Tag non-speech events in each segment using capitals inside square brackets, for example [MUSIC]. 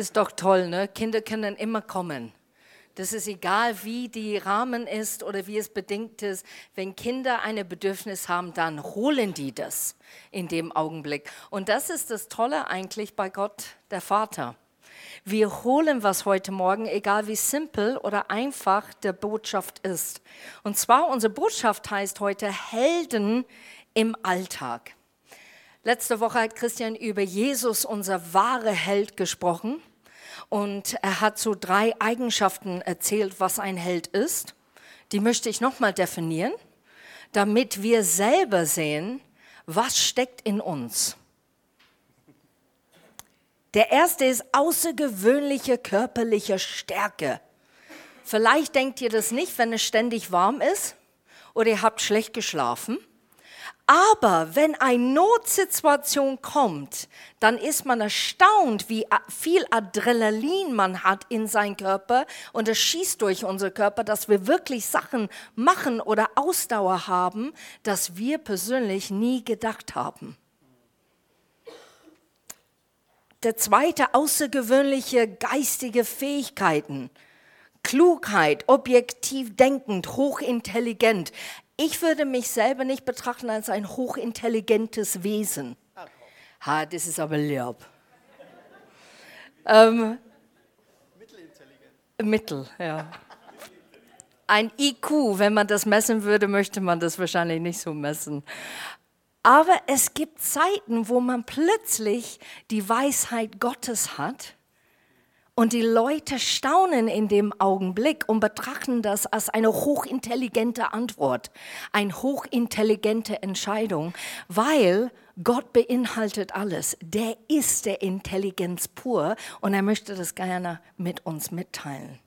Ist doch toll, ne? Kinder können immer kommen. Das ist egal, wie die Rahmen ist oder wie es bedingt ist. Wenn Kinder ein Bedürfnis haben, dann holen die das in dem Augenblick. Und das ist das Tolle eigentlich bei Gott, der Vater. Wir holen was heute Morgen, egal wie simpel oder einfach der Botschaft ist. Und zwar, unsere Botschaft heißt heute Helden im Alltag. Letzte Woche hat Christian über Jesus, unser wahre Held, gesprochen. Und er hat so drei Eigenschaften erzählt, was ein Held ist. Die möchte ich nochmal definieren, damit wir selber sehen, was steckt in uns. Der erste ist außergewöhnliche körperliche Stärke. Vielleicht denkt ihr das nicht, wenn es ständig warm ist oder ihr habt schlecht geschlafen. Aber wenn eine Notsituation kommt, dann ist man erstaunt, wie viel Adrenalin man hat in seinem Körper und es schießt durch unseren Körper, dass wir wirklich Sachen machen oder Ausdauer haben, dass wir persönlich nie gedacht haben. Der zweite außergewöhnliche geistige Fähigkeiten. Klugheit, objektiv denkend, hochintelligent. Ich würde mich selber nicht betrachten als ein hochintelligentes Wesen. Ha, das ist aber lieb. ähm, Mittelintelligent. Mittel, ja. Ein IQ, wenn man das messen würde, möchte man das wahrscheinlich nicht so messen. Aber es gibt Zeiten, wo man plötzlich die Weisheit Gottes hat und die Leute staunen in dem Augenblick und betrachten das als eine hochintelligente Antwort, eine hochintelligente Entscheidung, weil Gott beinhaltet alles. Der ist der Intelligenz pur und er möchte das gerne mit uns mitteilen.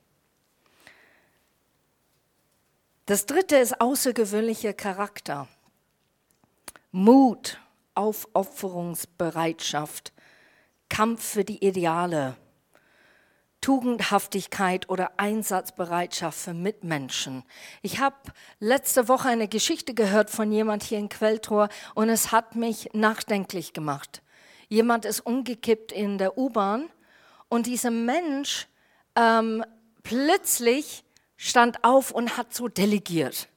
Das dritte ist außergewöhnlicher Charakter. Mut, Aufopferungsbereitschaft, Kampf für die Ideale, Tugendhaftigkeit oder Einsatzbereitschaft für Mitmenschen. Ich habe letzte Woche eine Geschichte gehört von jemand hier in Quelltor und es hat mich nachdenklich gemacht. Jemand ist umgekippt in der U-Bahn und dieser Mensch ähm, plötzlich stand auf und hat so delegiert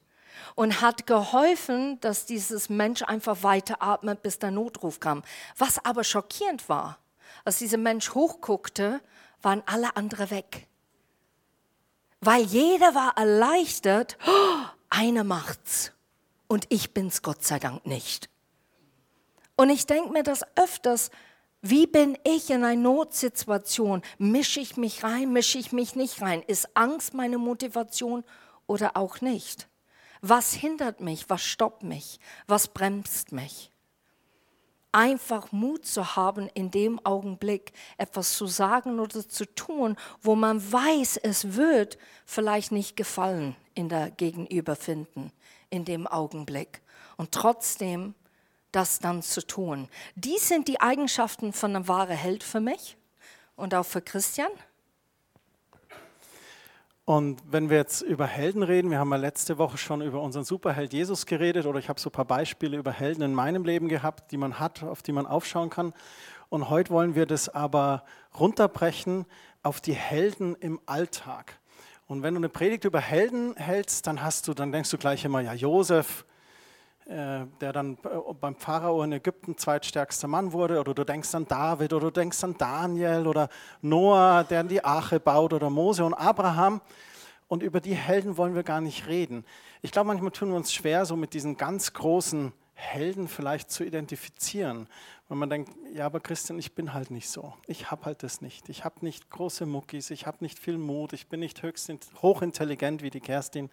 und hat geholfen, dass dieses Mensch einfach weiteratmet, bis der Notruf kam. Was aber schockierend war, als dieser Mensch hochguckte waren alle anderen weg. Weil jeder war erleichtert, oh, einer macht's und ich bin's Gott sei Dank nicht. Und ich denke mir das öfters, wie bin ich in einer Notsituation? Mische ich mich rein, mische ich mich nicht rein? Ist Angst meine Motivation oder auch nicht? Was hindert mich? Was stoppt mich? Was bremst mich? Einfach Mut zu haben, in dem Augenblick etwas zu sagen oder zu tun, wo man weiß, es wird vielleicht nicht gefallen in der Gegenüberfinden, in dem Augenblick. Und trotzdem das dann zu tun. Dies sind die Eigenschaften von einem wahren Held für mich und auch für Christian. Und wenn wir jetzt über Helden reden, wir haben ja letzte Woche schon über unseren Superheld Jesus geredet oder ich habe so ein paar Beispiele über Helden in meinem Leben gehabt, die man hat, auf die man aufschauen kann. Und heute wollen wir das aber runterbrechen auf die Helden im Alltag. Und wenn du eine Predigt über Helden hältst, dann hast du, dann denkst du gleich immer, ja, Josef, der dann äh, beim Pharao in Ägypten zweitstärkster Mann wurde, oder du denkst an David, oder du denkst an Daniel, oder Noah, der die Arche baut, oder Mose und Abraham. Und über die Helden wollen wir gar nicht reden. Ich glaube, manchmal tun wir uns schwer, so mit diesen ganz großen Helden vielleicht zu identifizieren. Weil man denkt, ja, aber Christian, ich bin halt nicht so. Ich habe halt das nicht. Ich habe nicht große Muckis, ich habe nicht viel Mut, ich bin nicht höchst hochintelligent wie die Kerstin.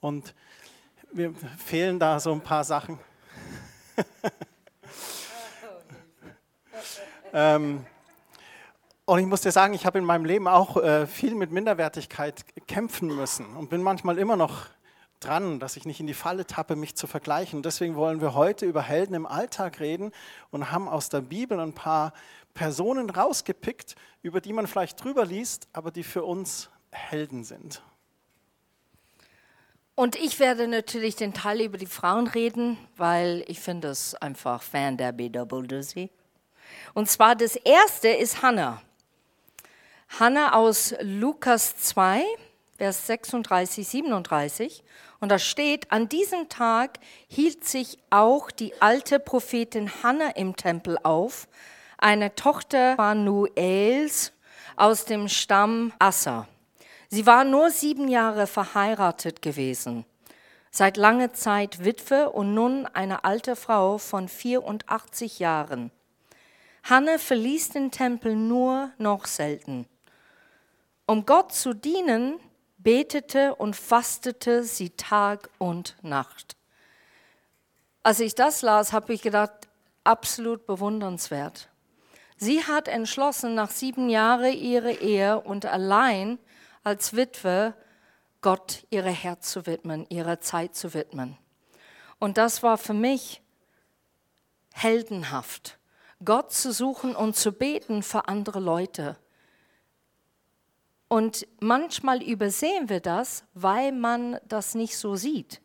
Und mir fehlen da so ein paar Sachen. [LAUGHS] ähm, und ich muss dir sagen, ich habe in meinem Leben auch äh, viel mit Minderwertigkeit kämpfen müssen und bin manchmal immer noch dran, dass ich nicht in die Falle tappe, mich zu vergleichen. Deswegen wollen wir heute über Helden im Alltag reden und haben aus der Bibel ein paar Personen rausgepickt, über die man vielleicht drüber liest, aber die für uns Helden sind. Und ich werde natürlich den Teil über die Frauen reden, weil ich finde es einfach Fan der BWC. Und zwar das erste ist Hannah. Hannah aus Lukas 2, Vers 36, 37. Und da steht, an diesem Tag hielt sich auch die alte Prophetin Hannah im Tempel auf, eine Tochter Manuels aus dem Stamm Assa. Sie war nur sieben Jahre verheiratet gewesen, seit langer Zeit Witwe und nun eine alte Frau von 84 Jahren. Hannah verließ den Tempel nur noch selten. Um Gott zu dienen, betete und fastete sie Tag und Nacht. Als ich das las, habe ich gedacht, absolut bewundernswert. Sie hat entschlossen, nach sieben Jahren ihre Ehe und allein als Witwe Gott ihre Herz zu widmen, ihre Zeit zu widmen. Und das war für mich heldenhaft, Gott zu suchen und zu beten für andere Leute. Und manchmal übersehen wir das, weil man das nicht so sieht.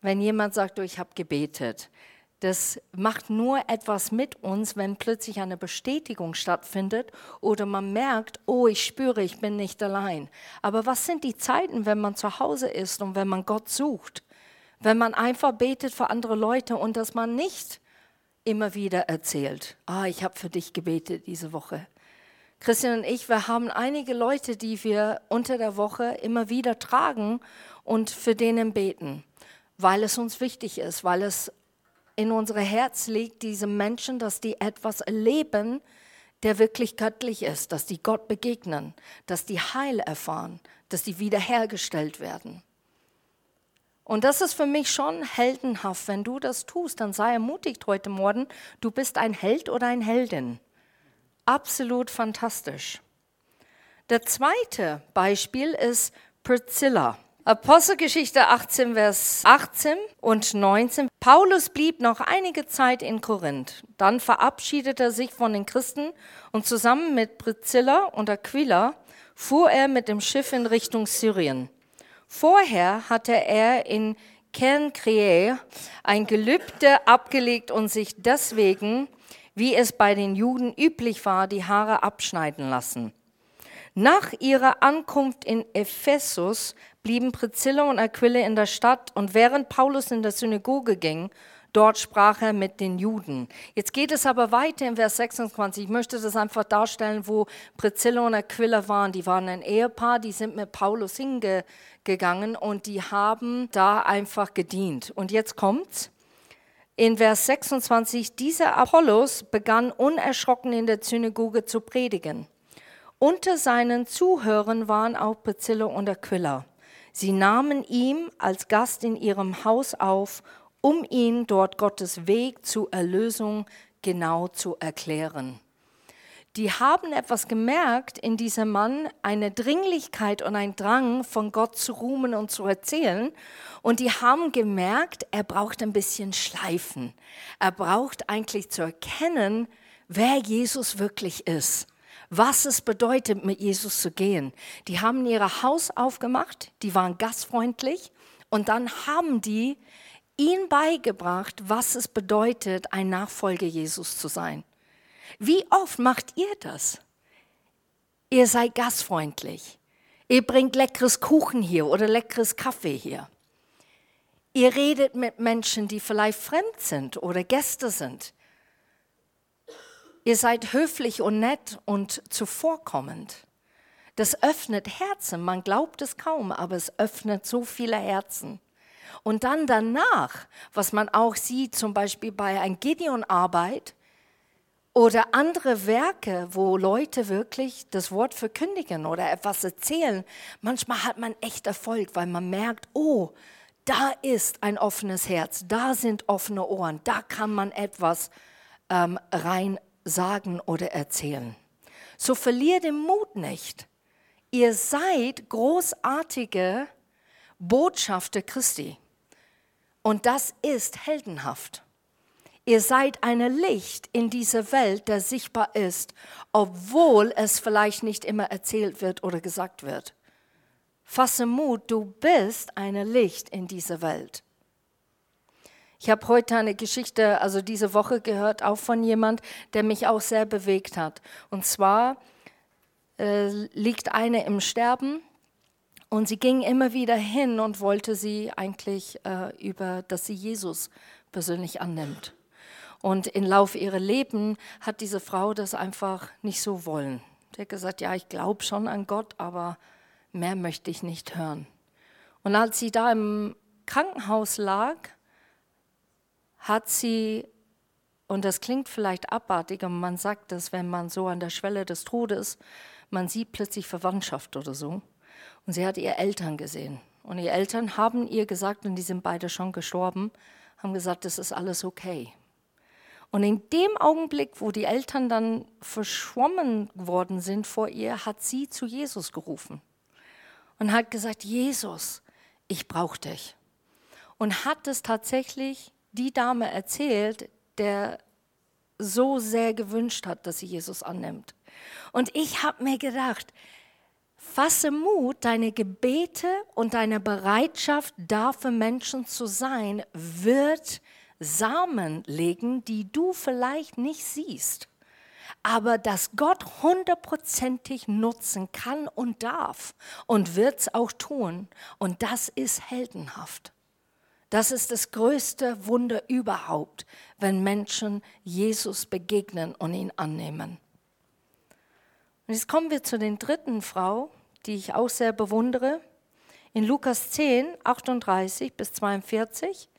Wenn jemand sagt, oh, ich habe gebetet, das macht nur etwas mit uns, wenn plötzlich eine Bestätigung stattfindet oder man merkt, oh, ich spüre, ich bin nicht allein. Aber was sind die Zeiten, wenn man zu Hause ist und wenn man Gott sucht? Wenn man einfach betet für andere Leute und dass man nicht immer wieder erzählt, ah, ich habe für dich gebetet diese Woche. Christian und ich, wir haben einige Leute, die wir unter der Woche immer wieder tragen und für denen beten, weil es uns wichtig ist, weil es in unser Herz liegt, diese Menschen, dass die etwas erleben, der wirklich göttlich ist, dass die Gott begegnen, dass die Heil erfahren, dass die wiederhergestellt werden. Und das ist für mich schon heldenhaft. Wenn du das tust, dann sei ermutigt heute Morgen, du bist ein Held oder ein Heldin absolut fantastisch. Der zweite Beispiel ist Priscilla. Apostelgeschichte 18, Vers 18 und 19. Paulus blieb noch einige Zeit in Korinth. Dann verabschiedete er sich von den Christen und zusammen mit Priscilla und Aquila fuhr er mit dem Schiff in Richtung Syrien. Vorher hatte er in Cenchreae ein Gelübde abgelegt und sich deswegen wie es bei den Juden üblich war, die Haare abschneiden lassen. Nach ihrer Ankunft in Ephesus blieben Priscilla und Aquila in der Stadt und während Paulus in der Synagoge ging, dort sprach er mit den Juden. Jetzt geht es aber weiter in Vers 26. Ich möchte das einfach darstellen, wo Priscilla und Aquila waren. Die waren ein Ehepaar, die sind mit Paulus hingegangen und die haben da einfach gedient. Und jetzt kommt's in Vers 26, dieser Apollos begann unerschrocken in der Synagoge zu predigen. Unter seinen Zuhörern waren auch Priscilla und Aquila. Sie nahmen ihm als Gast in ihrem Haus auf, um ihn dort Gottes Weg zur Erlösung genau zu erklären die haben etwas gemerkt in diesem Mann, eine Dringlichkeit und ein Drang von Gott zu ruhmen und zu erzählen. Und die haben gemerkt, er braucht ein bisschen Schleifen. Er braucht eigentlich zu erkennen, wer Jesus wirklich ist. Was es bedeutet, mit Jesus zu gehen. Die haben ihr Haus aufgemacht, die waren gastfreundlich und dann haben die ihn beigebracht, was es bedeutet, ein Nachfolger Jesus zu sein. Wie oft macht ihr das? Ihr seid gastfreundlich. Ihr bringt leckeres Kuchen hier oder leckeres Kaffee hier. Ihr redet mit Menschen, die vielleicht fremd sind oder Gäste sind. Ihr seid höflich und nett und zuvorkommend. Das öffnet Herzen. Man glaubt es kaum, aber es öffnet so viele Herzen. Und dann danach, was man auch sieht, zum Beispiel bei einer Gideon-Arbeit, oder andere Werke, wo Leute wirklich das Wort verkündigen oder etwas erzählen. Manchmal hat man echt Erfolg, weil man merkt, oh, da ist ein offenes Herz, da sind offene Ohren, da kann man etwas ähm, rein sagen oder erzählen. So verliert den Mut nicht. Ihr seid großartige Botschafter Christi. Und das ist heldenhaft. Ihr seid ein Licht in dieser Welt, der sichtbar ist, obwohl es vielleicht nicht immer erzählt wird oder gesagt wird. Fasse Mut, du bist ein Licht in dieser Welt. Ich habe heute eine Geschichte, also diese Woche gehört, auch von jemand, der mich auch sehr bewegt hat. Und zwar äh, liegt eine im Sterben und sie ging immer wieder hin und wollte sie eigentlich äh, über, dass sie Jesus persönlich annimmt. Und im Lauf ihrer Leben hat diese Frau das einfach nicht so wollen. Sie hat gesagt, ja, ich glaube schon an Gott, aber mehr möchte ich nicht hören. Und als sie da im Krankenhaus lag, hat sie, und das klingt vielleicht abartig, aber man sagt das, wenn man so an der Schwelle des Todes, man sieht plötzlich Verwandtschaft oder so. Und sie hat ihre Eltern gesehen. Und ihre Eltern haben ihr gesagt, und die sind beide schon gestorben, haben gesagt, das ist alles okay. Und in dem Augenblick, wo die Eltern dann verschwommen worden sind vor ihr, hat sie zu Jesus gerufen und hat gesagt, Jesus, ich brauche dich. Und hat es tatsächlich die Dame erzählt, der so sehr gewünscht hat, dass sie Jesus annimmt. Und ich habe mir gedacht, fasse Mut, deine Gebete und deine Bereitschaft, da für Menschen zu sein, wird Samen legen, die du vielleicht nicht siehst, aber dass Gott hundertprozentig nutzen kann und darf und wird es auch tun. Und das ist heldenhaft. Das ist das größte Wunder überhaupt, wenn Menschen Jesus begegnen und ihn annehmen. Und jetzt kommen wir zu den dritten Frau, die ich auch sehr bewundere. In Lukas 10, 38 bis 42.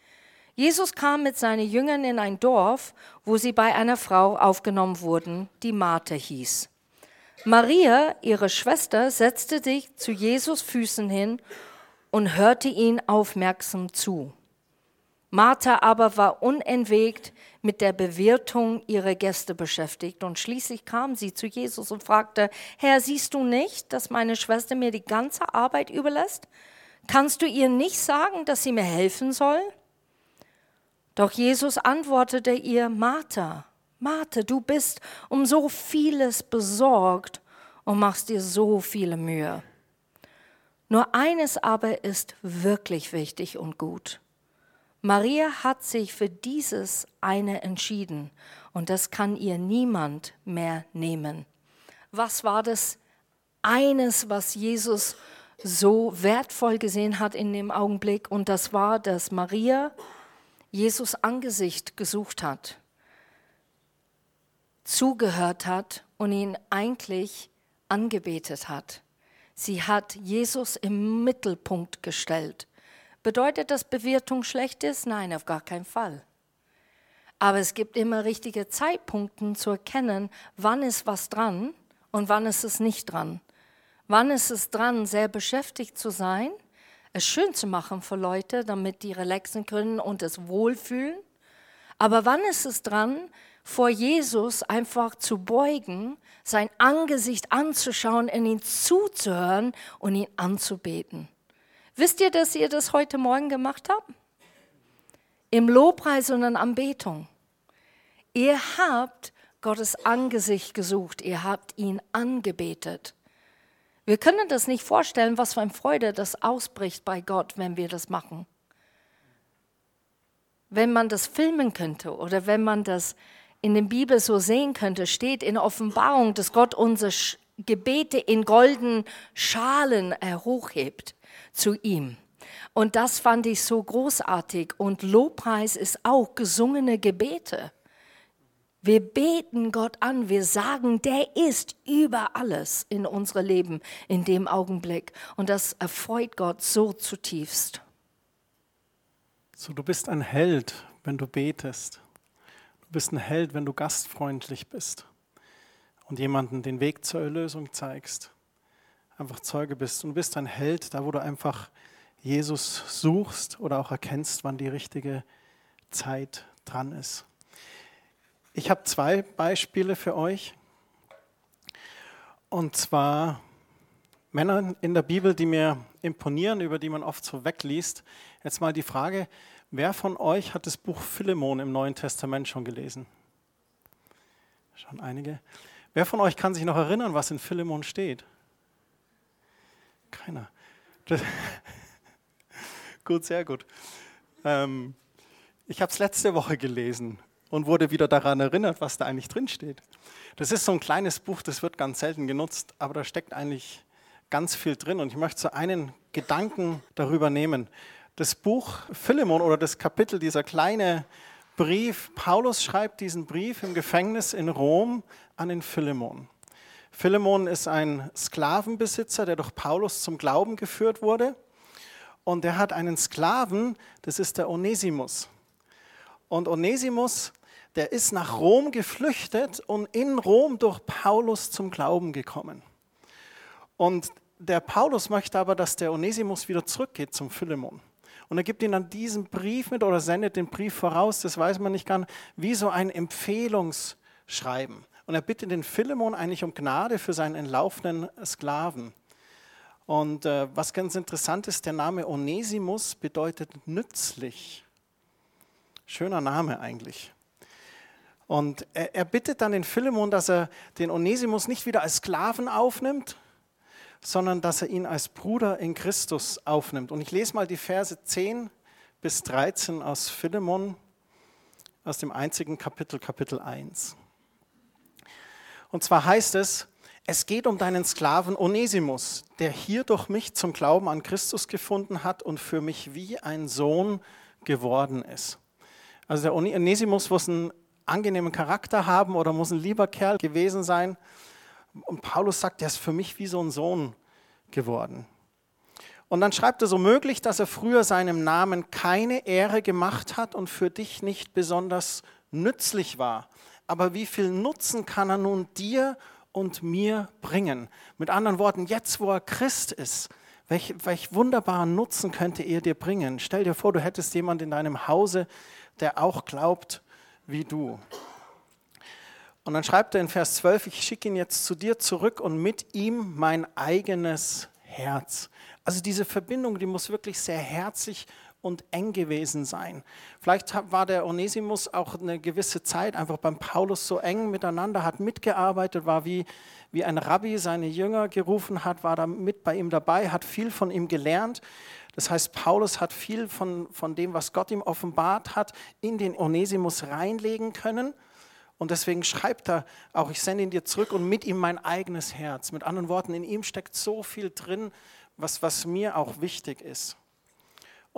Jesus kam mit seinen Jüngern in ein Dorf, wo sie bei einer Frau aufgenommen wurden, die Martha hieß. Maria, ihre Schwester, setzte sich zu Jesus Füßen hin und hörte ihn aufmerksam zu. Martha aber war unentwegt mit der Bewirtung ihrer Gäste beschäftigt und schließlich kam sie zu Jesus und fragte, Herr, siehst du nicht, dass meine Schwester mir die ganze Arbeit überlässt? Kannst du ihr nicht sagen, dass sie mir helfen soll? Doch Jesus antwortete ihr, Martha, Martha, du bist um so vieles besorgt und machst dir so viele Mühe. Nur eines aber ist wirklich wichtig und gut. Maria hat sich für dieses eine entschieden und das kann ihr niemand mehr nehmen. Was war das eines, was Jesus so wertvoll gesehen hat in dem Augenblick? Und das war, dass Maria Jesus Angesicht gesucht hat, zugehört hat und ihn eigentlich angebetet hat. Sie hat Jesus im Mittelpunkt gestellt. Bedeutet das Bewirtung schlecht ist? Nein, auf gar keinen Fall. Aber es gibt immer richtige Zeitpunkte zu erkennen, wann ist was dran und wann ist es nicht dran. Wann ist es dran, sehr beschäftigt zu sein, es schön zu machen für Leute, damit die relaxen können und es wohlfühlen. Aber wann ist es dran, vor Jesus einfach zu beugen, sein Angesicht anzuschauen, in ihn zuzuhören und ihn anzubeten? Wisst ihr, dass ihr das heute Morgen gemacht habt? Im Lobpreis und in Anbetung. Ihr habt Gottes Angesicht gesucht, ihr habt ihn angebetet. Wir können das nicht vorstellen, was für eine Freude das ausbricht bei Gott, wenn wir das machen. Wenn man das filmen könnte oder wenn man das in der Bibel so sehen könnte, steht in Offenbarung, dass Gott unsere Gebete in goldenen Schalen hochhebt zu ihm. Und das fand ich so großartig. Und Lobpreis ist auch gesungene Gebete. Wir beten Gott an, wir sagen, der ist über alles in unserem Leben in dem Augenblick. Und das erfreut Gott so zutiefst. So, du bist ein Held, wenn du betest. Du bist ein Held, wenn du gastfreundlich bist und jemanden den Weg zur Erlösung zeigst einfach Zeuge bist. Und bist ein Held, da wo du einfach Jesus suchst oder auch erkennst, wann die richtige Zeit dran ist. Ich habe zwei Beispiele für euch. Und zwar Männer in der Bibel, die mir imponieren, über die man oft so wegliest. Jetzt mal die Frage, wer von euch hat das Buch Philemon im Neuen Testament schon gelesen? Schon einige. Wer von euch kann sich noch erinnern, was in Philemon steht? Keiner. Das [LAUGHS] gut, sehr gut. Ähm, ich habe es letzte Woche gelesen und wurde wieder daran erinnert, was da eigentlich drin steht. Das ist so ein kleines Buch, das wird ganz selten genutzt, aber da steckt eigentlich ganz viel drin. Und ich möchte so einen Gedanken darüber nehmen. Das Buch Philemon oder das Kapitel, dieser kleine Brief, Paulus schreibt diesen Brief im Gefängnis in Rom an den Philemon. Philemon ist ein Sklavenbesitzer, der durch Paulus zum Glauben geführt wurde. Und er hat einen Sklaven, das ist der Onesimus. Und Onesimus, der ist nach Rom geflüchtet und in Rom durch Paulus zum Glauben gekommen. Und der Paulus möchte aber, dass der Onesimus wieder zurückgeht zum Philemon. Und er gibt ihm dann diesen Brief mit oder sendet den Brief voraus, das weiß man nicht ganz, wie so ein Empfehlungsschreiben. Und er bittet den Philemon eigentlich um Gnade für seinen entlaufenen Sklaven. Und äh, was ganz interessant ist, der Name Onesimus bedeutet nützlich. Schöner Name eigentlich. Und er, er bittet dann den Philemon, dass er den Onesimus nicht wieder als Sklaven aufnimmt, sondern dass er ihn als Bruder in Christus aufnimmt. Und ich lese mal die Verse 10 bis 13 aus Philemon, aus dem einzigen Kapitel, Kapitel 1. Und zwar heißt es, es geht um deinen Sklaven Onesimus, der hier durch mich zum Glauben an Christus gefunden hat und für mich wie ein Sohn geworden ist. Also der Onesimus muss einen angenehmen Charakter haben oder muss ein lieber Kerl gewesen sein. Und Paulus sagt, der ist für mich wie so ein Sohn geworden. Und dann schreibt er so möglich, dass er früher seinem Namen keine Ehre gemacht hat und für dich nicht besonders nützlich war. Aber wie viel Nutzen kann er nun dir und mir bringen. Mit anderen Worten, jetzt wo er Christ ist, welch, welch wunderbaren Nutzen könnte er dir bringen? Stell dir vor, du hättest jemanden in deinem Hause, der auch glaubt wie du. Und dann schreibt er in Vers 12, ich schicke ihn jetzt zu dir zurück und mit ihm mein eigenes Herz. Also diese Verbindung, die muss wirklich sehr herzlich und eng gewesen sein. Vielleicht war der Onesimus auch eine gewisse Zeit einfach beim Paulus so eng miteinander, hat mitgearbeitet, war wie, wie ein Rabbi seine Jünger gerufen hat, war da mit bei ihm dabei, hat viel von ihm gelernt. Das heißt, Paulus hat viel von, von dem, was Gott ihm offenbart hat, in den Onesimus reinlegen können. Und deswegen schreibt er auch, ich sende ihn dir zurück und mit ihm mein eigenes Herz. Mit anderen Worten, in ihm steckt so viel drin, was, was mir auch wichtig ist.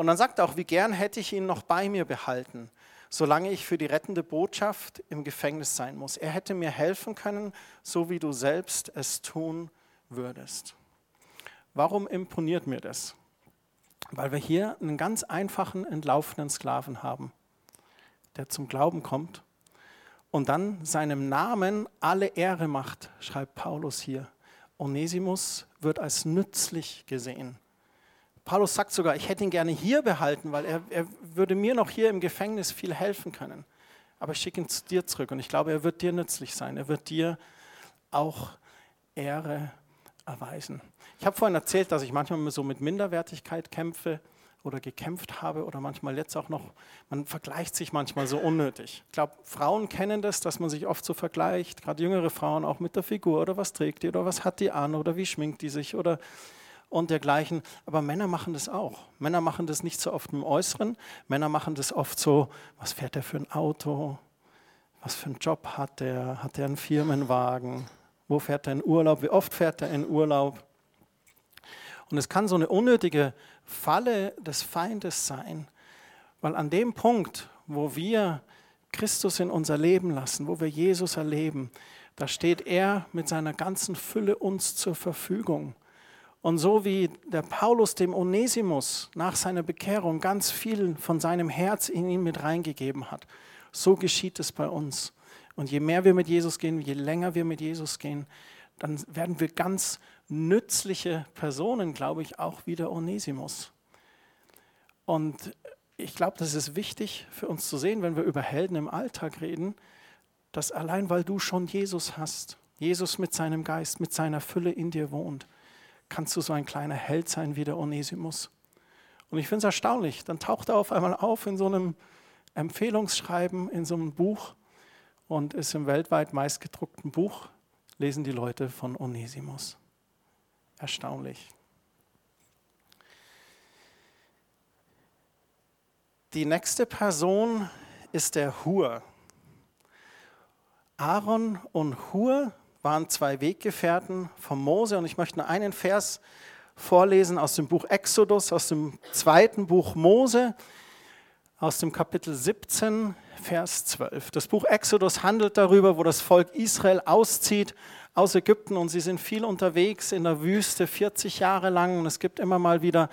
Und dann sagt er auch, wie gern hätte ich ihn noch bei mir behalten, solange ich für die rettende Botschaft im Gefängnis sein muss. Er hätte mir helfen können, so wie du selbst es tun würdest. Warum imponiert mir das? Weil wir hier einen ganz einfachen, entlaufenen Sklaven haben, der zum Glauben kommt und dann seinem Namen alle Ehre macht, schreibt Paulus hier. Onesimus wird als nützlich gesehen. Paulus sagt sogar, ich hätte ihn gerne hier behalten, weil er, er würde mir noch hier im Gefängnis viel helfen können. Aber ich schicke ihn zu dir zurück und ich glaube, er wird dir nützlich sein. Er wird dir auch Ehre erweisen. Ich habe vorhin erzählt, dass ich manchmal so mit Minderwertigkeit kämpfe oder gekämpft habe oder manchmal jetzt auch noch, man vergleicht sich manchmal so unnötig. Ich glaube, Frauen kennen das, dass man sich oft so vergleicht, gerade jüngere Frauen auch mit der Figur oder was trägt die oder was hat die an oder wie schminkt die sich oder und dergleichen. Aber Männer machen das auch. Männer machen das nicht so oft im Äußeren. Männer machen das oft so, was fährt er für ein Auto? Was für einen Job hat er? Hat er einen Firmenwagen? Wo fährt er in Urlaub? Wie oft fährt er in Urlaub? Und es kann so eine unnötige Falle des Feindes sein, weil an dem Punkt, wo wir Christus in unser Leben lassen, wo wir Jesus erleben, da steht er mit seiner ganzen Fülle uns zur Verfügung. Und so wie der Paulus dem Onesimus nach seiner Bekehrung ganz viel von seinem Herz in ihn mit reingegeben hat, so geschieht es bei uns. Und je mehr wir mit Jesus gehen, je länger wir mit Jesus gehen, dann werden wir ganz nützliche Personen, glaube ich, auch wie der Onesimus. Und ich glaube, das ist wichtig für uns zu sehen, wenn wir über Helden im Alltag reden, dass allein weil du schon Jesus hast, Jesus mit seinem Geist, mit seiner Fülle in dir wohnt, kannst du so ein kleiner Held sein wie der Onesimus. Und ich finde es erstaunlich, dann taucht er auf einmal auf in so einem Empfehlungsschreiben, in so einem Buch und ist im weltweit meistgedruckten Buch, lesen die Leute von Onesimus. Erstaunlich. Die nächste Person ist der Hur. Aaron und Hur waren zwei Weggefährten von Mose. Und ich möchte nur einen Vers vorlesen aus dem Buch Exodus, aus dem zweiten Buch Mose, aus dem Kapitel 17, Vers 12. Das Buch Exodus handelt darüber, wo das Volk Israel auszieht aus Ägypten. Und sie sind viel unterwegs in der Wüste, 40 Jahre lang. Und es gibt immer mal wieder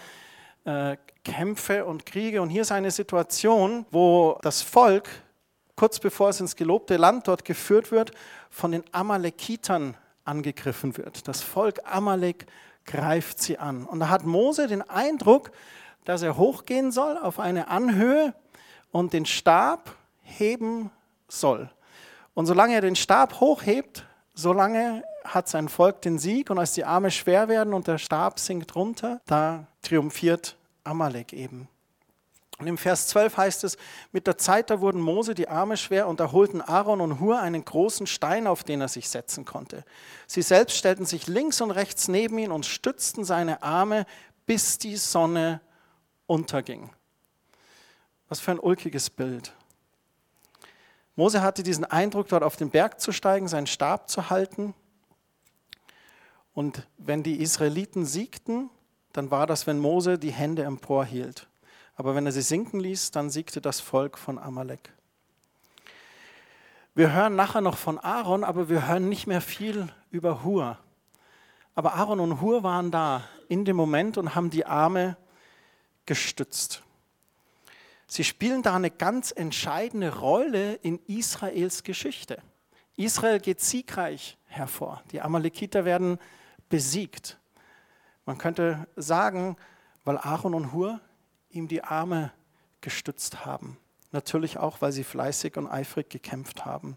äh, Kämpfe und Kriege. Und hier ist eine Situation, wo das Volk kurz bevor es ins gelobte Land dort geführt wird, von den Amalekitern angegriffen wird. Das Volk Amalek greift sie an. Und da hat Mose den Eindruck, dass er hochgehen soll auf eine Anhöhe und den Stab heben soll. Und solange er den Stab hochhebt, solange hat sein Volk den Sieg. Und als die Arme schwer werden und der Stab sinkt runter, da triumphiert Amalek eben. Und im Vers 12 heißt es, mit der Zeit da wurden Mose die Arme schwer und da holten Aaron und Hur einen großen Stein, auf den er sich setzen konnte. Sie selbst stellten sich links und rechts neben ihn und stützten seine Arme, bis die Sonne unterging. Was für ein ulkiges Bild. Mose hatte diesen Eindruck, dort auf den Berg zu steigen, seinen Stab zu halten. Und wenn die Israeliten siegten, dann war das, wenn Mose die Hände emporhielt. Aber wenn er sie sinken ließ, dann siegte das Volk von Amalek. Wir hören nachher noch von Aaron, aber wir hören nicht mehr viel über Hur. Aber Aaron und Hur waren da in dem Moment und haben die Arme gestützt. Sie spielen da eine ganz entscheidende Rolle in Israels Geschichte. Israel geht siegreich hervor. Die Amalekiter werden besiegt. Man könnte sagen, weil Aaron und Hur ihm die Arme gestützt haben. Natürlich auch, weil sie fleißig und eifrig gekämpft haben.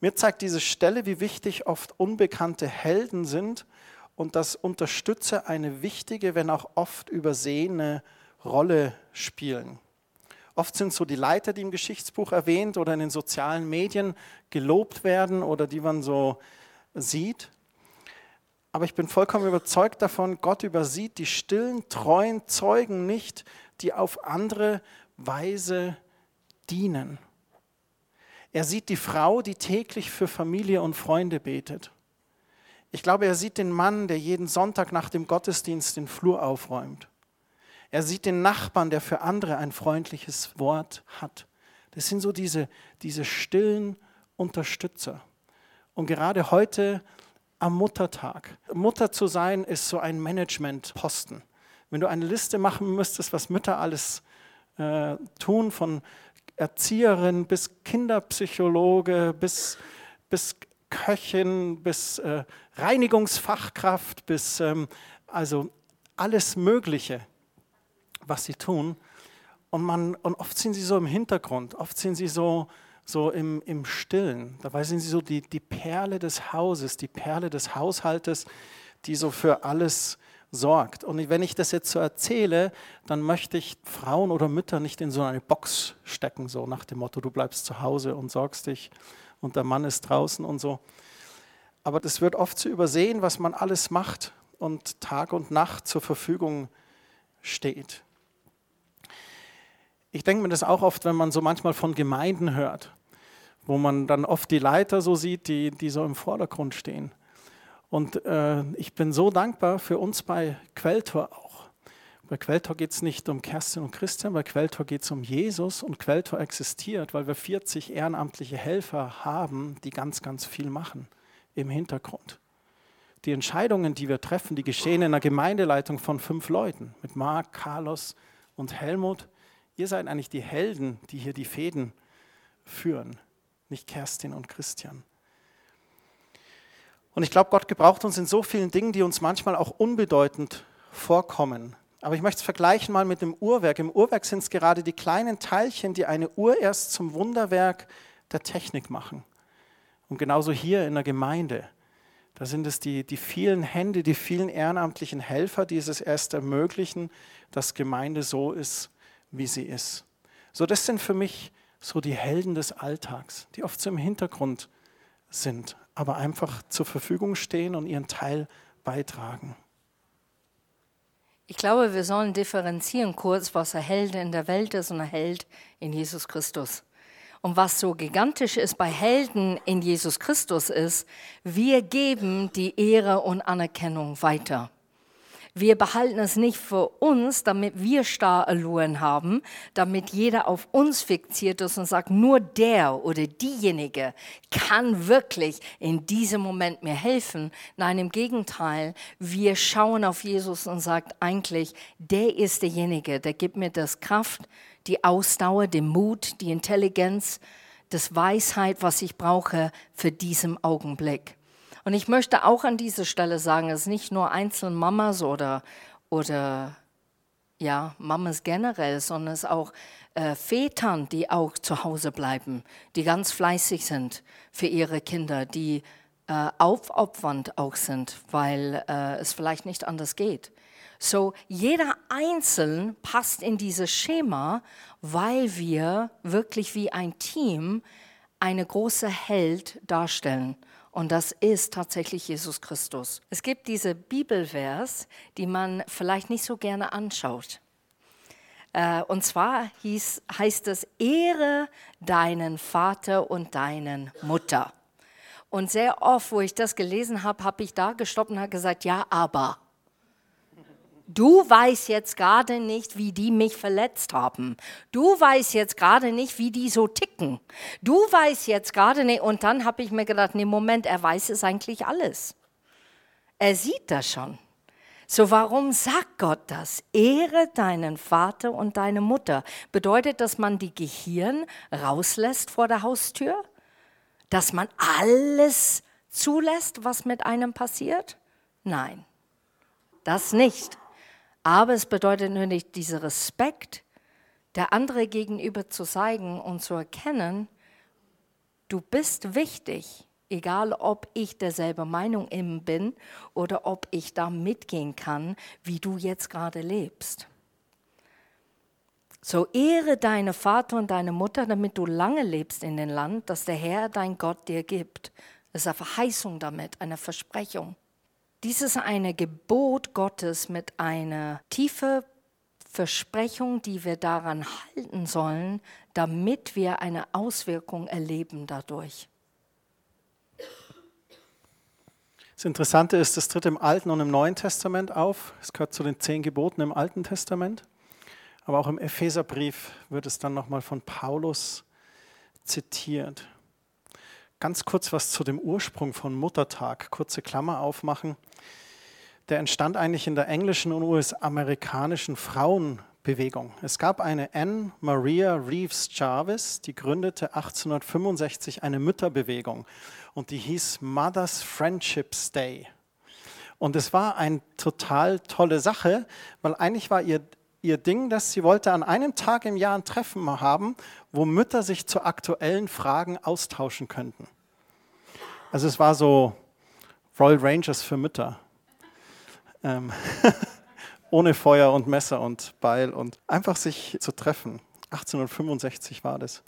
Mir zeigt diese Stelle, wie wichtig oft unbekannte Helden sind und dass Unterstützer eine wichtige, wenn auch oft übersehene Rolle spielen. Oft sind so die Leiter, die im Geschichtsbuch erwähnt oder in den sozialen Medien gelobt werden oder die man so sieht. Aber ich bin vollkommen überzeugt davon, Gott übersieht die stillen, treuen Zeugen nicht, die auf andere Weise dienen. Er sieht die Frau, die täglich für Familie und Freunde betet. Ich glaube, er sieht den Mann, der jeden Sonntag nach dem Gottesdienst den Flur aufräumt. Er sieht den Nachbarn, der für andere ein freundliches Wort hat. Das sind so diese, diese stillen Unterstützer. Und gerade heute am Muttertag. Mutter zu sein ist so ein Managementposten. Wenn du eine Liste machen müsstest, was Mütter alles äh, tun, von Erzieherin bis Kinderpsychologe, bis, bis Köchin, bis äh, Reinigungsfachkraft, bis ähm, also alles Mögliche, was sie tun. Und, man, und oft sind sie so im Hintergrund, oft sind sie so, so im, im Stillen. Dabei sind sie so die, die Perle des Hauses, die Perle des Haushaltes, die so für alles sorgt. Und wenn ich das jetzt so erzähle, dann möchte ich Frauen oder Mütter nicht in so eine Box stecken, so nach dem Motto, du bleibst zu Hause und sorgst dich und der Mann ist draußen und so. Aber das wird oft zu übersehen, was man alles macht und Tag und Nacht zur Verfügung steht. Ich denke mir das auch oft, wenn man so manchmal von Gemeinden hört wo man dann oft die Leiter so sieht, die, die so im Vordergrund stehen. Und äh, ich bin so dankbar für uns bei Quelltor auch. Bei Quelltor geht es nicht um Kerstin und Christian, bei Quelltor geht es um Jesus und Quelltor existiert, weil wir 40 ehrenamtliche Helfer haben, die ganz, ganz viel machen im Hintergrund. Die Entscheidungen, die wir treffen, die geschehen in einer Gemeindeleitung von fünf Leuten, mit Marc, Carlos und Helmut. Ihr seid eigentlich die Helden, die hier die Fäden führen nicht Kerstin und Christian. Und ich glaube, Gott gebraucht uns in so vielen Dingen, die uns manchmal auch unbedeutend vorkommen. Aber ich möchte es vergleichen mal mit dem Uhrwerk. Im Uhrwerk sind es gerade die kleinen Teilchen, die eine Uhr erst zum Wunderwerk der Technik machen. Und genauso hier in der Gemeinde. Da sind es die, die vielen Hände, die vielen ehrenamtlichen Helfer, die es erst ermöglichen, dass Gemeinde so ist, wie sie ist. So, das sind für mich so die Helden des Alltags, die oft so im Hintergrund sind, aber einfach zur Verfügung stehen und ihren Teil beitragen. Ich glaube, wir sollen differenzieren kurz, was ein Held in der Welt ist und ein Held in Jesus Christus. Und was so gigantisch ist bei Helden in Jesus Christus ist, wir geben die Ehre und Anerkennung weiter. Wir behalten es nicht für uns, damit wir Starallüren haben, damit jeder auf uns fixiert ist und sagt, nur der oder diejenige kann wirklich in diesem Moment mir helfen. Nein, im Gegenteil, wir schauen auf Jesus und sagen eigentlich, der ist derjenige, der gibt mir das Kraft, die Ausdauer, den Mut, die Intelligenz, das Weisheit, was ich brauche für diesen Augenblick. Und ich möchte auch an dieser Stelle sagen, es ist nicht nur einzelne Mamas oder, oder ja, Mamas generell, sondern es ist auch äh, Vätern, die auch zu Hause bleiben, die ganz fleißig sind für ihre Kinder, die äh, aufopfernd auch sind, weil äh, es vielleicht nicht anders geht. So, jeder Einzelne passt in dieses Schema, weil wir wirklich wie ein Team eine große Held darstellen. Und das ist tatsächlich Jesus Christus. Es gibt diese Bibelvers, die man vielleicht nicht so gerne anschaut. Äh, und zwar hieß, heißt es, ehre deinen Vater und deinen Mutter. Und sehr oft, wo ich das gelesen habe, habe ich da gestoppt und habe gesagt, ja, aber du weißt jetzt gerade nicht, wie die mich verletzt haben. Du weißt jetzt gerade nicht, wie die so ticken. Du weißt jetzt gerade nicht. Und dann habe ich mir gedacht, nee, Moment, er weiß es eigentlich alles. Er sieht das schon. So warum sagt Gott das? Ehre deinen Vater und deine Mutter. Bedeutet, dass man die Gehirn rauslässt vor der Haustür? Dass man alles zulässt, was mit einem passiert? Nein, das nicht. Aber es bedeutet nur nicht dieser Respekt, der andere gegenüber zu zeigen und zu erkennen, du bist wichtig, egal ob ich derselbe Meinung bin oder ob ich da mitgehen kann, wie du jetzt gerade lebst. So ehre deine Vater und deine Mutter, damit du lange lebst in dem Land, das der Herr, dein Gott, dir gibt. Das ist eine Verheißung damit, eine Versprechung. Dies ist ein Gebot Gottes mit einer tiefen Versprechung, die wir daran halten sollen, damit wir eine Auswirkung erleben dadurch. Das Interessante ist, es tritt im Alten und im Neuen Testament auf. Es gehört zu den zehn Geboten im Alten Testament. Aber auch im Epheserbrief wird es dann nochmal von Paulus zitiert. Ganz kurz was zu dem Ursprung von Muttertag, kurze Klammer aufmachen. Der entstand eigentlich in der englischen und US-amerikanischen Frauenbewegung. Es gab eine Anne Maria Reeves Jarvis, die gründete 1865 eine Mütterbewegung und die hieß Mother's Friendships Day. Und es war eine total tolle Sache, weil eigentlich war ihr ihr Ding, dass sie wollte an einem Tag im Jahr ein Treffen haben, wo Mütter sich zu aktuellen Fragen austauschen könnten. Also es war so Royal Rangers für Mütter. Ähm, [LAUGHS] ohne Feuer und Messer und Beil und einfach sich zu treffen. 1865 war das.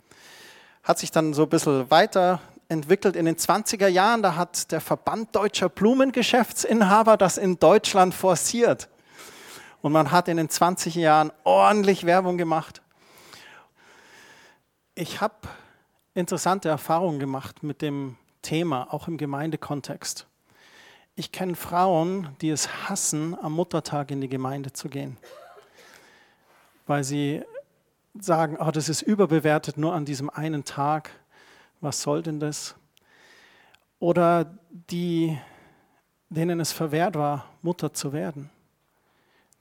Hat sich dann so ein bisschen weiterentwickelt in den 20er Jahren. Da hat der Verband deutscher Blumengeschäftsinhaber das in Deutschland forciert. Und man hat in den 20 Jahren ordentlich Werbung gemacht. Ich habe interessante Erfahrungen gemacht mit dem Thema, auch im Gemeindekontext. Ich kenne Frauen, die es hassen, am Muttertag in die Gemeinde zu gehen, weil sie sagen, oh, das ist überbewertet nur an diesem einen Tag. Was soll denn das? Oder die, denen es verwehrt war, Mutter zu werden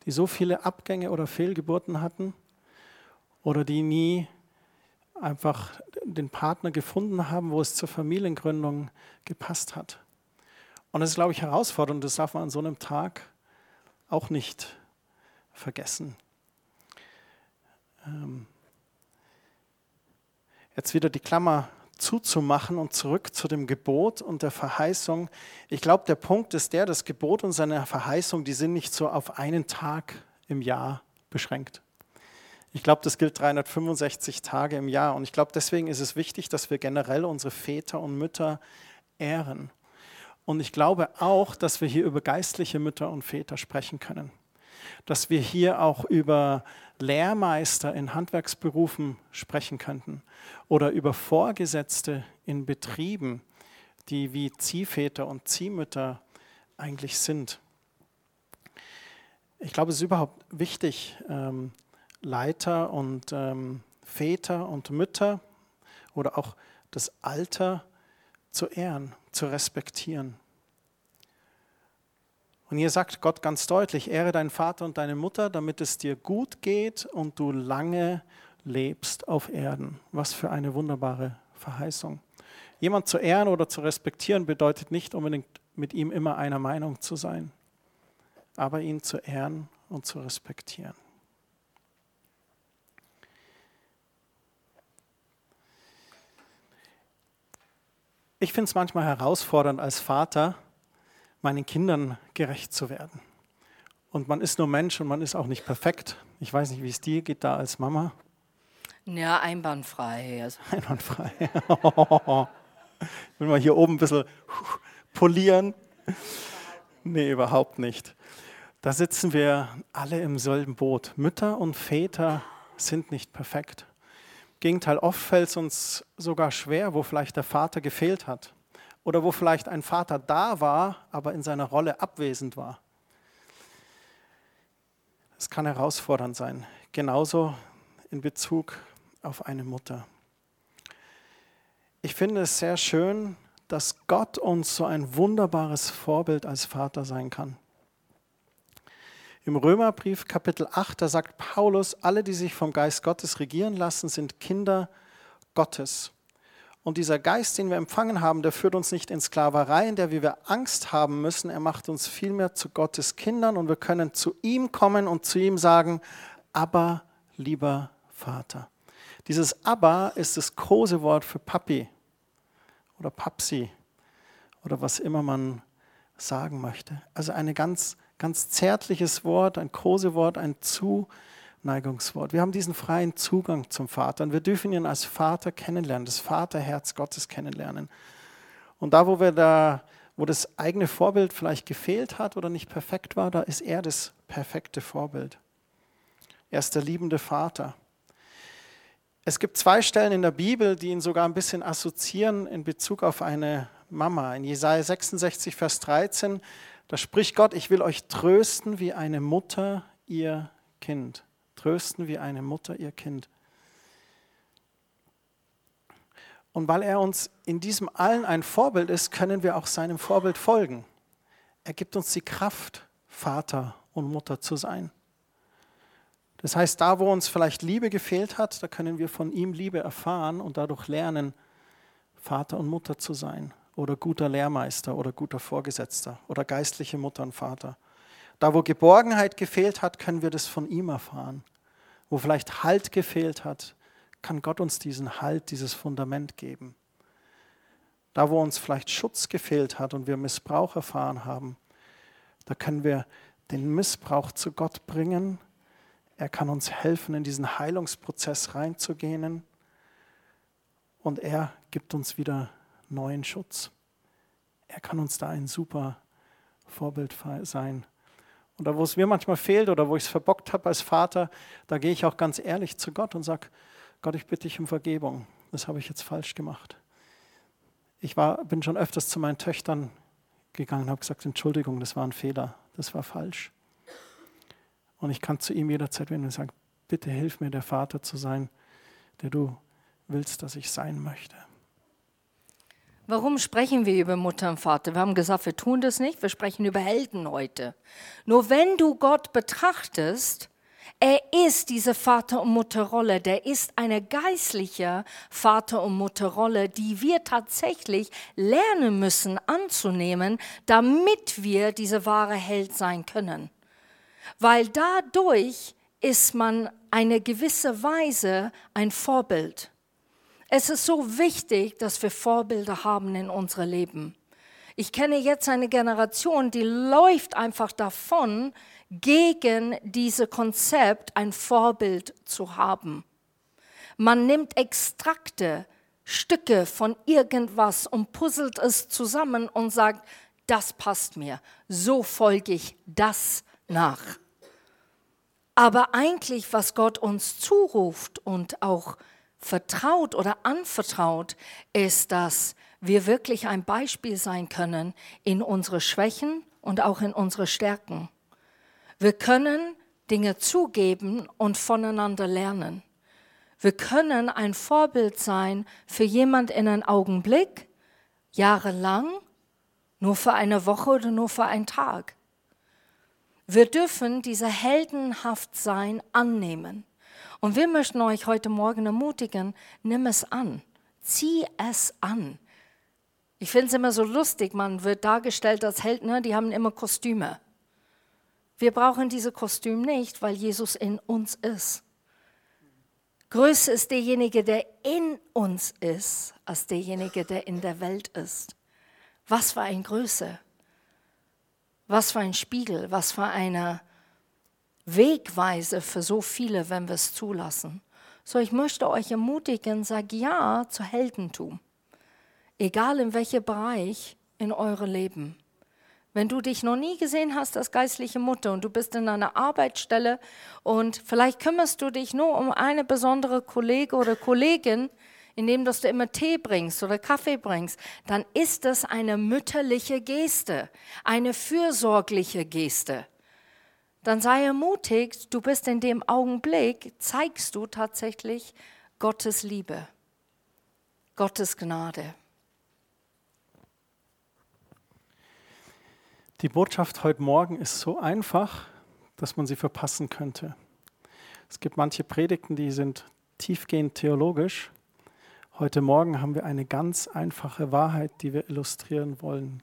die so viele Abgänge oder Fehlgeburten hatten oder die nie einfach den Partner gefunden haben, wo es zur Familiengründung gepasst hat. Und das ist, glaube ich, herausfordernd das darf man an so einem Tag auch nicht vergessen. Ähm Jetzt wieder die Klammer zuzumachen und zurück zu dem Gebot und der Verheißung. Ich glaube, der Punkt ist der, das Gebot und seine Verheißung, die sind nicht so auf einen Tag im Jahr beschränkt. Ich glaube, das gilt 365 Tage im Jahr. Und ich glaube, deswegen ist es wichtig, dass wir generell unsere Väter und Mütter ehren. Und ich glaube auch, dass wir hier über geistliche Mütter und Väter sprechen können. dass wir hier auch über Lehrmeister in Handwerksberufen sprechen könnten oder über Vorgesetzte in Betrieben, die wie Ziehväter und Ziehmütter eigentlich sind. Ich glaube, es ist überhaupt wichtig, ähm, Leiter und ähm, Väter und Mütter oder auch das Alter zu ehren, zu respektieren. Und hier sagt Gott ganz deutlich, ehre deinen Vater und deine Mutter, damit es dir gut geht und du lange lebst auf Erden. Was für eine wunderbare Verheißung. Jemand zu ehren oder zu respektieren bedeutet nicht unbedingt mit ihm immer einer Meinung zu sein, aber ihn zu ehren und zu respektieren. Ich finde es manchmal herausfordernd als Vater, meinen Kindern gerecht zu werden. Und man ist nur Mensch und man ist auch nicht perfekt. Ich weiß nicht, wie es dir geht da als Mama. Ja, einwandfrei. Also. [LAUGHS] Einwandfrei. Ich will mal hier oben ein bisschen polieren. Nee, überhaupt nicht. Da sitzen wir alle im selben Boot. Mütter und Väter sind nicht perfekt. Gegenteil, oft fällt es uns sogar schwer, wo vielleicht der Vater gefehlt hat oder wo vielleicht ein Vater da war, aber in seiner Rolle abwesend war. Es kann herausfordernd sein, genauso in Bezug auf eine Mutter. Ich finde es sehr schön, dass Gott uns so ein wunderbares Vorbild als Vater sein kann. Im Römerbrief Kapitel 8, da sagt Paulus, alle, die sich vom Geist Gottes regieren lassen, sind Kinder Gottes. Und dieser Geist, den wir empfangen haben, der führt uns nicht in Sklaverei, in der wir Angst haben müssen. Er macht uns vielmehr zu Gottes Kindern und wir können zu ihm kommen und zu ihm sagen, aber lieber Vater. Dieses aber ist das Kosewort für Papi oder Papsi oder was immer man sagen möchte. Also eine ganz ganz zärtliches Wort, ein Kosewort, ein Zuneigungswort. Wir haben diesen freien Zugang zum Vater und wir dürfen ihn als Vater kennenlernen, das Vaterherz Gottes kennenlernen. Und da, wo wir da, wo das eigene Vorbild vielleicht gefehlt hat oder nicht perfekt war, da ist er das perfekte Vorbild. Er ist der liebende Vater. Es gibt zwei Stellen in der Bibel, die ihn sogar ein bisschen assoziieren in Bezug auf eine Mama. In Jesaja 66, Vers 13 da spricht Gott, ich will euch trösten wie eine Mutter ihr Kind. Trösten wie eine Mutter ihr Kind. Und weil er uns in diesem allen ein Vorbild ist, können wir auch seinem Vorbild folgen. Er gibt uns die Kraft, Vater und Mutter zu sein. Das heißt, da, wo uns vielleicht Liebe gefehlt hat, da können wir von ihm Liebe erfahren und dadurch lernen, Vater und Mutter zu sein oder guter Lehrmeister oder guter Vorgesetzter oder geistliche Mutter und Vater. Da, wo Geborgenheit gefehlt hat, können wir das von ihm erfahren. Wo vielleicht Halt gefehlt hat, kann Gott uns diesen Halt, dieses Fundament geben. Da, wo uns vielleicht Schutz gefehlt hat und wir Missbrauch erfahren haben, da können wir den Missbrauch zu Gott bringen. Er kann uns helfen, in diesen Heilungsprozess reinzugehen. Und er gibt uns wieder neuen Schutz. Er kann uns da ein super Vorbild sein. Da, wo es mir manchmal fehlt oder wo ich es verbockt habe als Vater, da gehe ich auch ganz ehrlich zu Gott und sage, Gott, ich bitte dich um Vergebung. Das habe ich jetzt falsch gemacht. Ich war, bin schon öfters zu meinen Töchtern gegangen und habe gesagt, Entschuldigung, das war ein Fehler, das war falsch. Und ich kann zu ihm jederzeit wenden und sagen, bitte hilf mir, der Vater zu sein, der du willst, dass ich sein möchte. Warum sprechen wir über Mutter und Vater? Wir haben gesagt, wir tun das nicht, wir sprechen über Helden heute. Nur wenn du Gott betrachtest, er ist diese Vater- und Mutterrolle, der ist eine geistliche Vater- und Mutterrolle, die wir tatsächlich lernen müssen anzunehmen, damit wir diese wahre Held sein können. Weil dadurch ist man eine gewisse Weise ein Vorbild. Es ist so wichtig, dass wir Vorbilder haben in unserem Leben. Ich kenne jetzt eine Generation, die läuft einfach davon, gegen dieses Konzept ein Vorbild zu haben. Man nimmt Extrakte, Stücke von irgendwas und puzzelt es zusammen und sagt, das passt mir, so folge ich das nach. Aber eigentlich, was Gott uns zuruft und auch vertraut oder anvertraut, ist, dass wir wirklich ein Beispiel sein können in unsere Schwächen und auch in unsere Stärken. Wir können Dinge zugeben und voneinander lernen. Wir können ein Vorbild sein für jemand in einem Augenblick, jahrelang, nur für eine Woche oder nur für einen Tag. Wir dürfen diese heldenhaft sein annehmen. Und wir möchten euch heute Morgen ermutigen, nimm es an, zieh es an. Ich finde es immer so lustig, man wird dargestellt als Held, ne? die haben immer Kostüme. Wir brauchen diese Kostüme nicht, weil Jesus in uns ist. Größer ist derjenige, der in uns ist, als derjenige, der in der Welt ist. Was für eine Größe. Was für ein Spiegel, was für eine Wegweise für so viele, wenn wir es zulassen. So, ich möchte euch ermutigen, sag ja zu Heldentum. Egal in welchem Bereich in eurem Leben. Wenn du dich noch nie gesehen hast als geistliche Mutter und du bist in einer Arbeitsstelle und vielleicht kümmerst du dich nur um eine besondere Kollege oder Kollegin, indem du immer Tee bringst oder Kaffee bringst, dann ist das eine mütterliche Geste, eine fürsorgliche Geste. Dann sei ermutigt, du bist in dem Augenblick, zeigst du tatsächlich Gottes Liebe, Gottes Gnade. Die Botschaft heute Morgen ist so einfach, dass man sie verpassen könnte. Es gibt manche Predigten, die sind tiefgehend theologisch. Heute Morgen haben wir eine ganz einfache Wahrheit, die wir illustrieren wollen.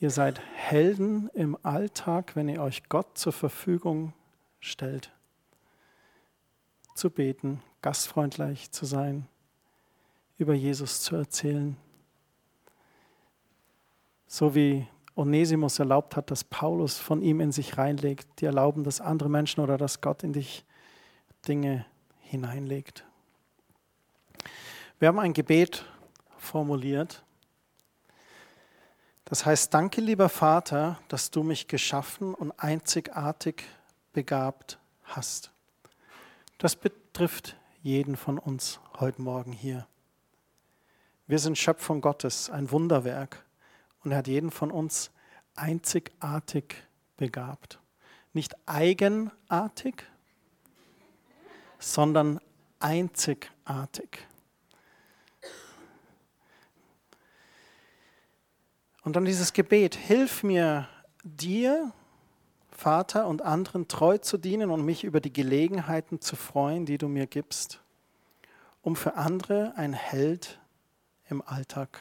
Ihr seid Helden im Alltag, wenn ihr euch Gott zur Verfügung stellt. Zu beten, gastfreundlich zu sein, über Jesus zu erzählen. So wie Onesimus erlaubt hat, dass Paulus von ihm in sich reinlegt, die erlauben, dass andere Menschen oder dass Gott in dich Dinge hineinlegt. Wir haben ein Gebet formuliert. Das heißt, danke lieber Vater, dass du mich geschaffen und einzigartig begabt hast. Das betrifft jeden von uns heute Morgen hier. Wir sind Schöpfung Gottes, ein Wunderwerk. Und er hat jeden von uns einzigartig begabt. Nicht eigenartig, sondern einzigartig. Und dann dieses Gebet, hilf mir dir, Vater und anderen treu zu dienen und mich über die Gelegenheiten zu freuen, die du mir gibst, um für andere ein Held im Alltag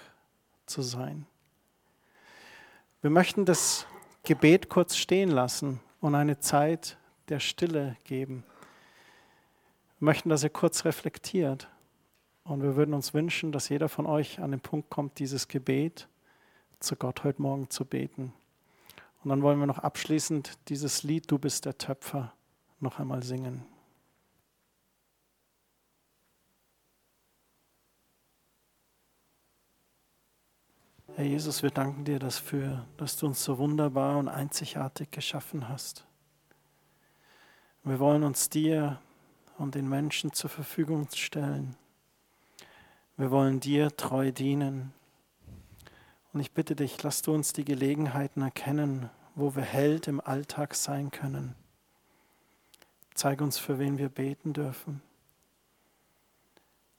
zu sein. Wir möchten das Gebet kurz stehen lassen und eine Zeit der Stille geben. Wir möchten, dass ihr kurz reflektiert. Und wir würden uns wünschen, dass jeder von euch an den Punkt kommt, dieses Gebet zu Gott heute Morgen zu beten. Und dann wollen wir noch abschließend dieses Lied Du bist der Töpfer noch einmal singen. Herr Jesus, wir danken dir dafür, dass du uns so wunderbar und einzigartig geschaffen hast. Wir wollen uns dir und den Menschen zur Verfügung stellen. Wir wollen dir treu dienen. Und ich bitte dich, lass du uns die Gelegenheiten erkennen, wo wir Held im Alltag sein können. Zeig uns, für wen wir beten dürfen.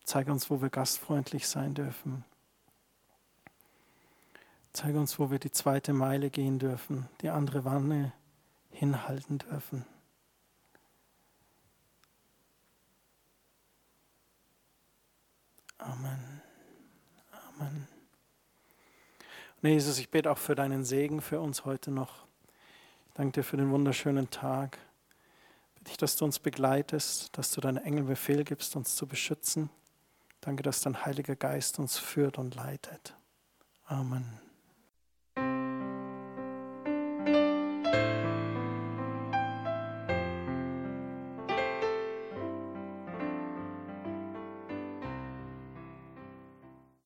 Zeig uns, wo wir gastfreundlich sein dürfen. Zeig uns, wo wir die zweite Meile gehen dürfen, die andere Wanne hinhalten dürfen. Amen. Amen. Und Jesus, ich bete auch für deinen Segen für uns heute noch. Ich danke dir für den wunderschönen Tag. Ich bitte dich, dass du uns begleitest, dass du deinen Engel Befehl gibst, uns zu beschützen. Danke, dass dein Heiliger Geist uns führt und leitet. Amen.